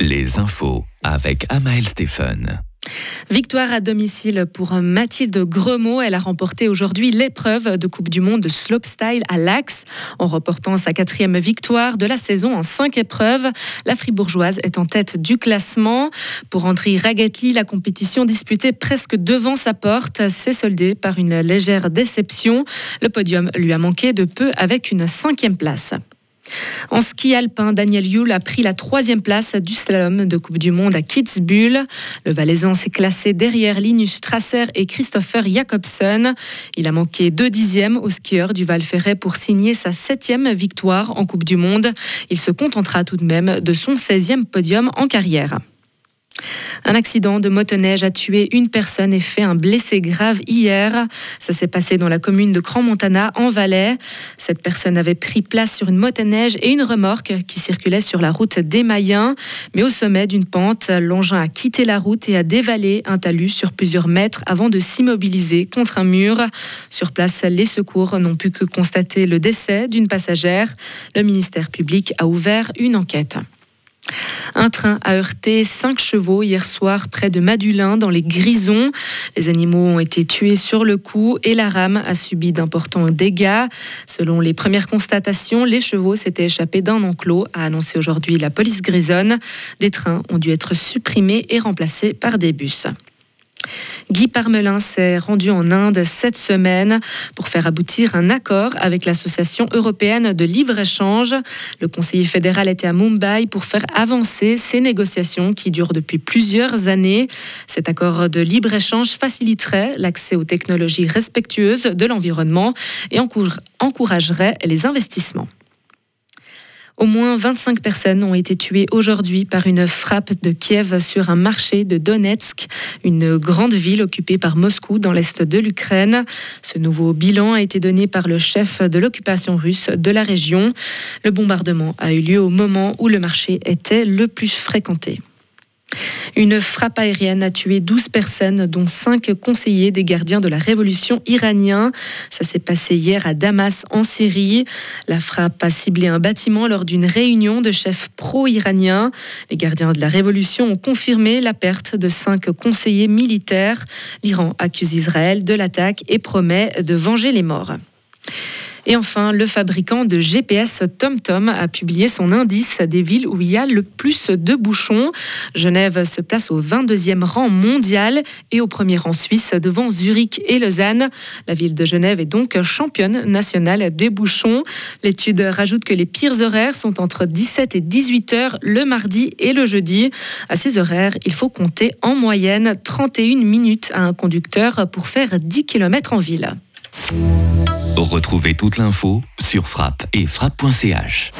les infos avec Amael Stephen. Victoire à domicile pour Mathilde Gremaud. Elle a remporté aujourd'hui l'épreuve de Coupe du Monde de slopestyle à l'Axe. En remportant sa quatrième victoire de la saison en cinq épreuves, la fribourgeoise est en tête du classement. Pour André Ragatli, la compétition disputée presque devant sa porte s'est soldée par une légère déception. Le podium lui a manqué de peu avec une cinquième place. En ski alpin, Daniel Yule a pris la troisième place du slalom de Coupe du Monde à Kitzbühel. Le Valaisan s'est classé derrière Linus Strasser et Christopher Jacobsen. Il a manqué deux dixièmes au skieur du Val Ferret pour signer sa septième victoire en Coupe du Monde. Il se contentera tout de même de son 16e podium en carrière. Un accident de motoneige a tué une personne et fait un blessé grave hier. Ça s'est passé dans la commune de Grand-Montana, en Valais. Cette personne avait pris place sur une motoneige et une remorque qui circulait sur la route des Mayens. Mais au sommet d'une pente, l'engin a quitté la route et a dévalé un talus sur plusieurs mètres avant de s'immobiliser contre un mur. Sur place, les secours n'ont pu que constater le décès d'une passagère. Le ministère public a ouvert une enquête. Un train a heurté cinq chevaux hier soir près de Madulin dans les Grisons. Les animaux ont été tués sur le coup et la rame a subi d'importants dégâts. Selon les premières constatations, les chevaux s'étaient échappés d'un enclos, a annoncé aujourd'hui la police grisonne. Des trains ont dû être supprimés et remplacés par des bus. Guy Parmelin s'est rendu en Inde cette semaine pour faire aboutir un accord avec l'Association européenne de libre-échange. Le conseiller fédéral était à Mumbai pour faire avancer ces négociations qui durent depuis plusieurs années. Cet accord de libre-échange faciliterait l'accès aux technologies respectueuses de l'environnement et encouragerait les investissements. Au moins 25 personnes ont été tuées aujourd'hui par une frappe de Kiev sur un marché de Donetsk, une grande ville occupée par Moscou dans l'est de l'Ukraine. Ce nouveau bilan a été donné par le chef de l'occupation russe de la région. Le bombardement a eu lieu au moment où le marché était le plus fréquenté. Une frappe aérienne a tué 12 personnes, dont 5 conseillers des gardiens de la révolution iranien. Ça s'est passé hier à Damas, en Syrie. La frappe a ciblé un bâtiment lors d'une réunion de chefs pro-iraniens. Les gardiens de la révolution ont confirmé la perte de 5 conseillers militaires. L'Iran accuse Israël de l'attaque et promet de venger les morts. Et enfin, le fabricant de GPS TomTom a publié son indice des villes où il y a le plus de bouchons. Genève se place au 22e rang mondial et au premier rang suisse devant Zurich et Lausanne. La ville de Genève est donc championne nationale des bouchons. L'étude rajoute que les pires horaires sont entre 17 et 18 heures le mardi et le jeudi. À ces horaires, il faut compter en moyenne 31 minutes à un conducteur pour faire 10 km en ville. Retrouvez toute l'info sur frappe et frappe.ch.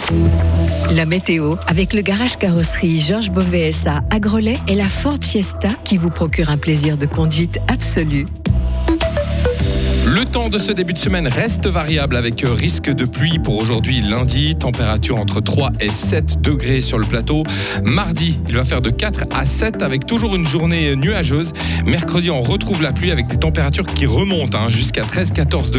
La météo avec le garage carrosserie Georges Beauvais à Grelais et la Ford Fiesta qui vous procure un plaisir de conduite absolu. Le temps de ce début de semaine reste variable avec risque de pluie pour aujourd'hui lundi, température entre 3 et 7 degrés sur le plateau. Mardi, il va faire de 4 à 7 avec toujours une journée nuageuse. Mercredi, on retrouve la pluie avec des températures qui remontent hein, jusqu'à 13-14 degrés.